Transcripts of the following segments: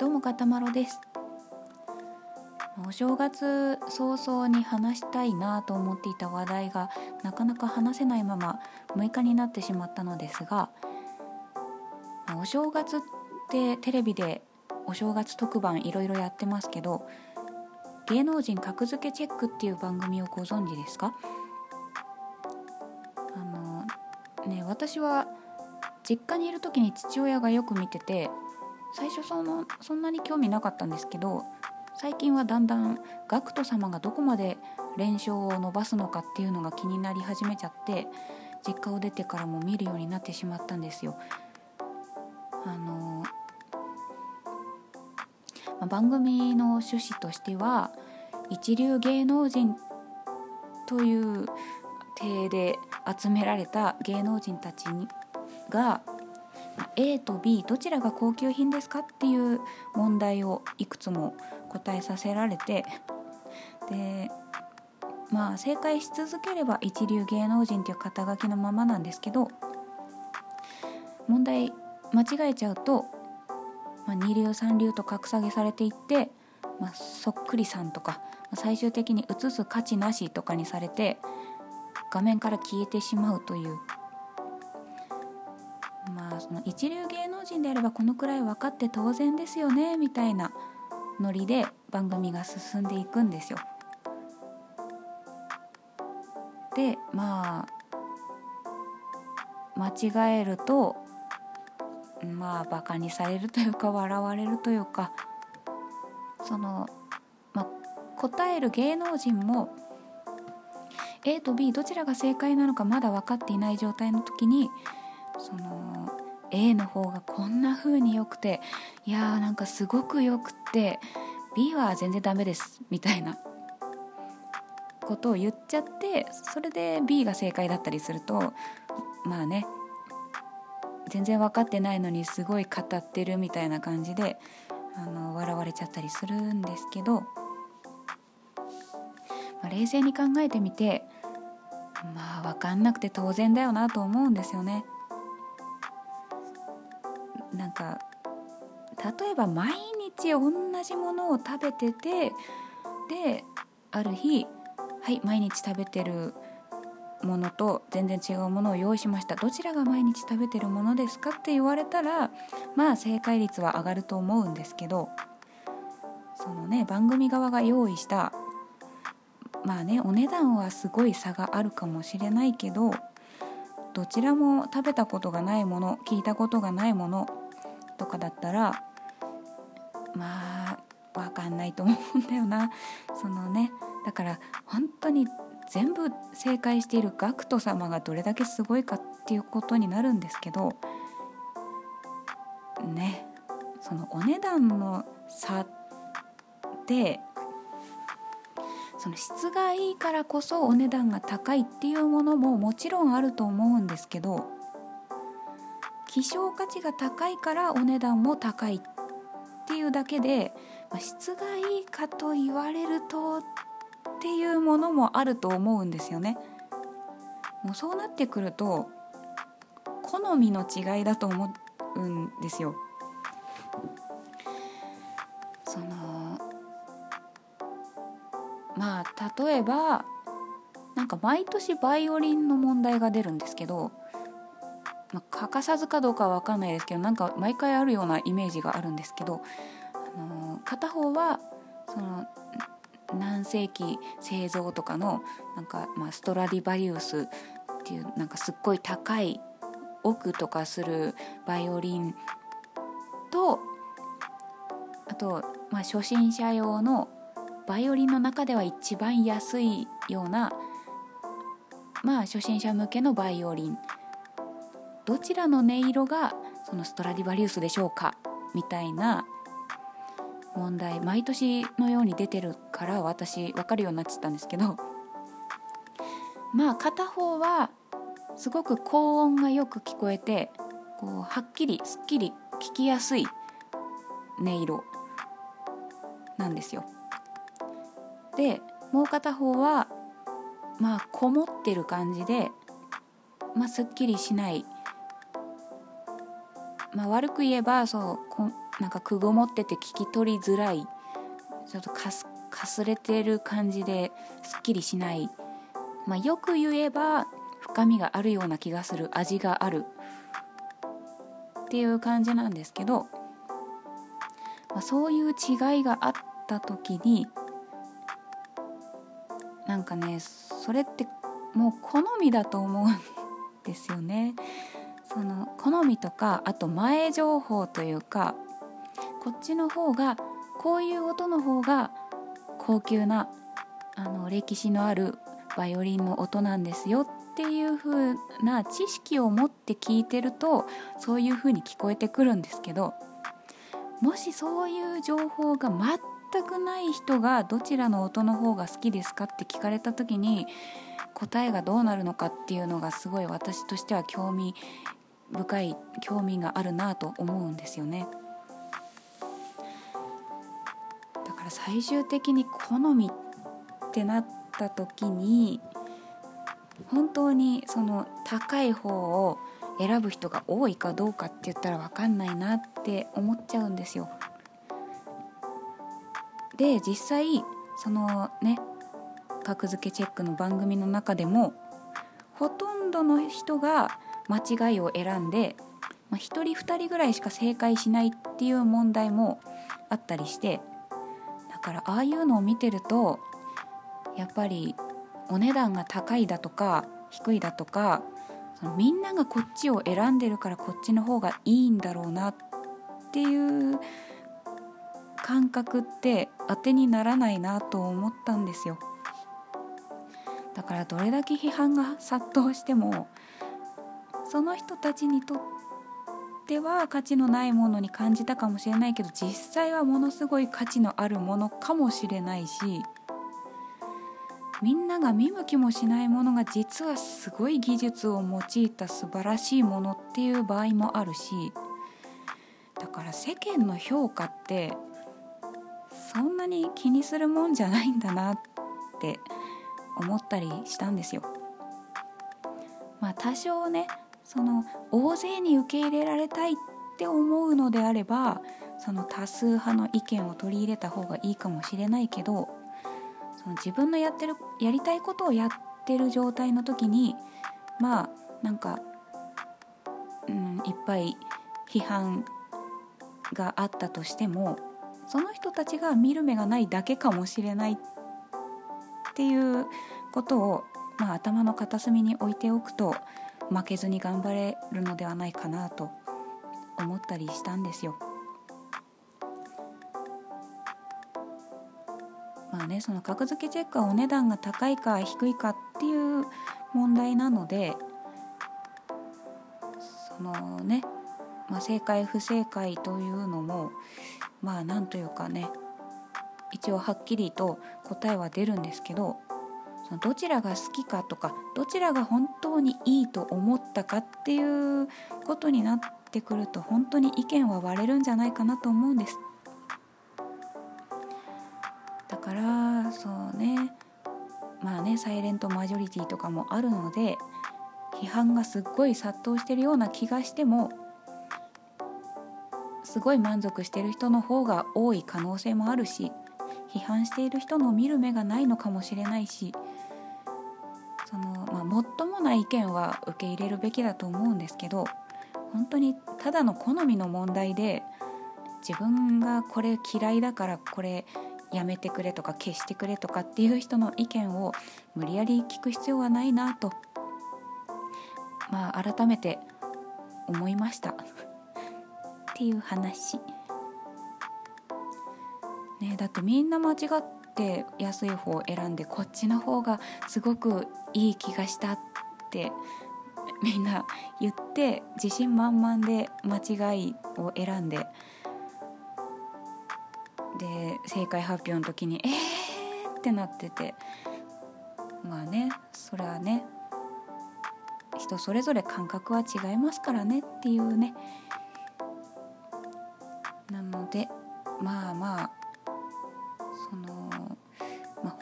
どうもかたまろです。お正月早々に話したいなと思っていた話題がなかなか話せないまま6日になってしまったのですがお正月ってテレビでお正月特番いろいろやってますけど芸能人格付けチェックっていう番組をご存知ですか？あのね私は実家にいる時に父親がよく見てて最初そのそんなに興味なかったんですけど最近はだんだん GACKT 様がどこまで連勝を伸ばすのかっていうのが気になり始めちゃって実家を出てからも見るようになってしまったんですよ。あのまあ番組の趣旨としては一流芸能人という体で集められた芸能人たちが A と B どちらが高級品ですかっていう問題をいくつも答えさせられてでまあ正解し続ければ一流芸能人という肩書きのままなんですけど問題間違えちゃうと、まあ、二流三流と格下げされていって、まあ、そっくりさんとか最終的に映す価値なしとかにされて画面から消えてしまうというその一流芸能人であればこのくらい分かって当然ですよねみたいなノリで番組が進んでいくんですよ。でまあ間違えるとまあバカにされるというか笑われるというかその、まあ、答える芸能人も A と B どちらが正解なのかまだ分かっていない状態の時にその A の方がこんな風に良くていやーなんかすごく良くて B は全然ダメですみたいなことを言っちゃってそれで B が正解だったりするとまあね全然分かってないのにすごい語ってるみたいな感じであの笑われちゃったりするんですけど、まあ、冷静に考えてみてまあ分かんなくて当然だよなと思うんですよね。なんか例えば毎日同じものを食べててである日はい毎日食べてるものと全然違うものを用意しました。どちらが毎日食べてるものですかって言われたらまあ正解率は上がると思うんですけどそのね番組側が用意したまあねお値段はすごい差があるかもしれないけどどちらも食べたことがないもの聞いたことがないものとかだったらまあ分かんないと思うんだよな。そのねだから本当に全部正解している GACKT 様がどれだけすごいかっていうことになるんですけどねそのお値段の差でその質がいいからこそお値段が高いっていうものももちろんあると思うんですけど希少価値が高いからお値段も高いっていうだけで、まあ、質がいいかと言われるとっていうものもあると思うんですよね。もうそうなってくると好みの違いだと思うんですよ。そのまあ例えばなんか毎年バイオリンの問題が出るんですけどまあ、欠かさずかどうかは分かんないですけどなんか毎回あるようなイメージがあるんですけど、あのー、片方はその何世紀製造とかのなんか、まあ、ストラディバリウスっていうなんかすっごい高い奥とかするバイオリンとあと、まあ、初心者用のバイオリンの中では一番安いようなまあ初心者向けのバイオリンどちらの音色がそのストラディバリウスでしょうかみたいな問題毎年のように出てるから私分かるようになっちゃったんですけどまあ片方はすごく高音がよく聞こえてこうはっきりすっきり聞きやすい音色なんですよ。でもう片方はまあこもってる感じで、まあ、すっきりしないまあ、悪く言えばそうこなんかくぐもってて聞き取りづらい。ちょっとかすかすれてる感じですっきりしない、まあ、よく言えば深みがあるような気がする。味がある。っていう感じなんですけど、まあ、そういう違いがあった時になんかねそれってもう好みだと思うんですよね。その好みとかあと前情報というかこっちの方がこういう音の方が高級なあの歴史のあるバイオリンの音なんですよっていう風な知識を持って聞いてるとそういう風に聞こえてくるんですけどもしそういう情報が全くない人がどちらの音の方が好きですかって聞かれた時に答えがどうなるのかっていうのがすごい私としては興味深い興味があるなと思うんですよね。だから最終的に好みってなった時に本当にその高い方を選ぶ人が多いかどうかって言ったら分かんないなって思っちゃうんですよ。で実際そのね格付けチェックの番組の中でもほとんどの人が間違いを選んで、まあ、1人2人ぐらいしか正解しないっていう問題もあったりしてだからああいうのを見てるとやっぱりお値段が高いだとか低いだとかそのみんながこっちを選んでるからこっちの方がいいんだろうなっていう感覚って当てにならないなと思ったんですよ。だからどれだけ批判が殺到してもその人たちにとっては価値のないものに感じたかもしれないけど実際はものすごい価値のあるものかもしれないしみんなが見向きもしないものが実はすごい技術を用いた素晴らしいものっていう場合もあるしだから世間の評価ってそんなに気にするもんじゃないんだなって思ったりしたんですよ。まあ多少ねその大勢に受け入れられたいって思うのであればその多数派の意見を取り入れた方がいいかもしれないけどその自分のやってるやりたいことをやってる状態の時にまあなんか、うん、いっぱい批判があったとしてもその人たちが見る目がないだけかもしれないっていうことを、まあ、頭の片隅に置いておくと負けずに頑張れるのではないかなと思ったりしたんですよ。まあねその格付けチェックはお値段が高いか低いかっていう問題なのでそのね、まあ、正解不正解というのもまあなんというかね一応はっきりと答えは出るんですけどそのどちらが好きかとかどちらが本当にいいと思ったかっていうことになってくると本当に意見は割れるんじゃないかなと思うんです。だからそうね。まあねサイレントマジョリティとかもあるので批判がすっごい殺到してるような気がしてもすごい満足してる人の方が多い可能性もあるし批判している人の見る目がないのかもしれないし、もっともな意見は受け入れるべきだと思うんですけど本当にただの好みの問題で自分がこれ嫌いだからこれやめてくれとか消してくれとかっていう人の意見を無理やり聞く必要はないなとまあ改めて思いましたっていう話。ね、だってみんな間違って安い方を選んでこっちの方がすごくいい気がしたってみんな言って自信満々で間違いを選んでで正解発表の時に「えー!」ってなっててまあねそれはね人それぞれ感覚は違いますからねっていうねなのでまあまあその、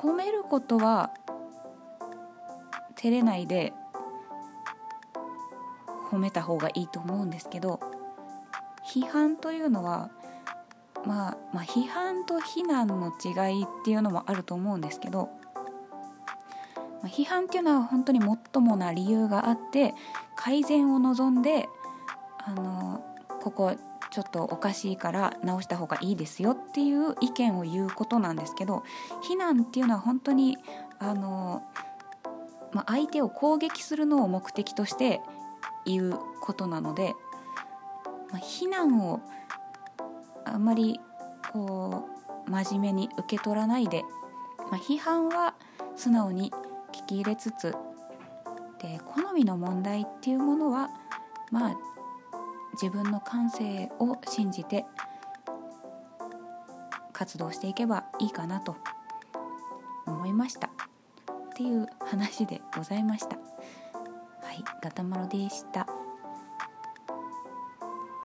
褒めることは照れないで褒めた方がいいと思うんですけど批判というのはまあ、まあ批判と非難の違いっていうのもあると思うんですけど、まあ、批判っていうのは本当にもっともな理由があって改善を望んであのここちょっとおかしいから直した方がいいですよっていう意見を言うことなんですけど非難っていうのは本当にあの、まあ、相手を攻撃するのを目的として言うことなので、まあ、非難をあんまりこう真面目に受け取らないで、まあ、批判は素直に聞き入れつつで好みの問題っていうものはまあ自分の感性を信じて活動していけばいいかなと思いました。っていう話でございました。はいガタマロでした。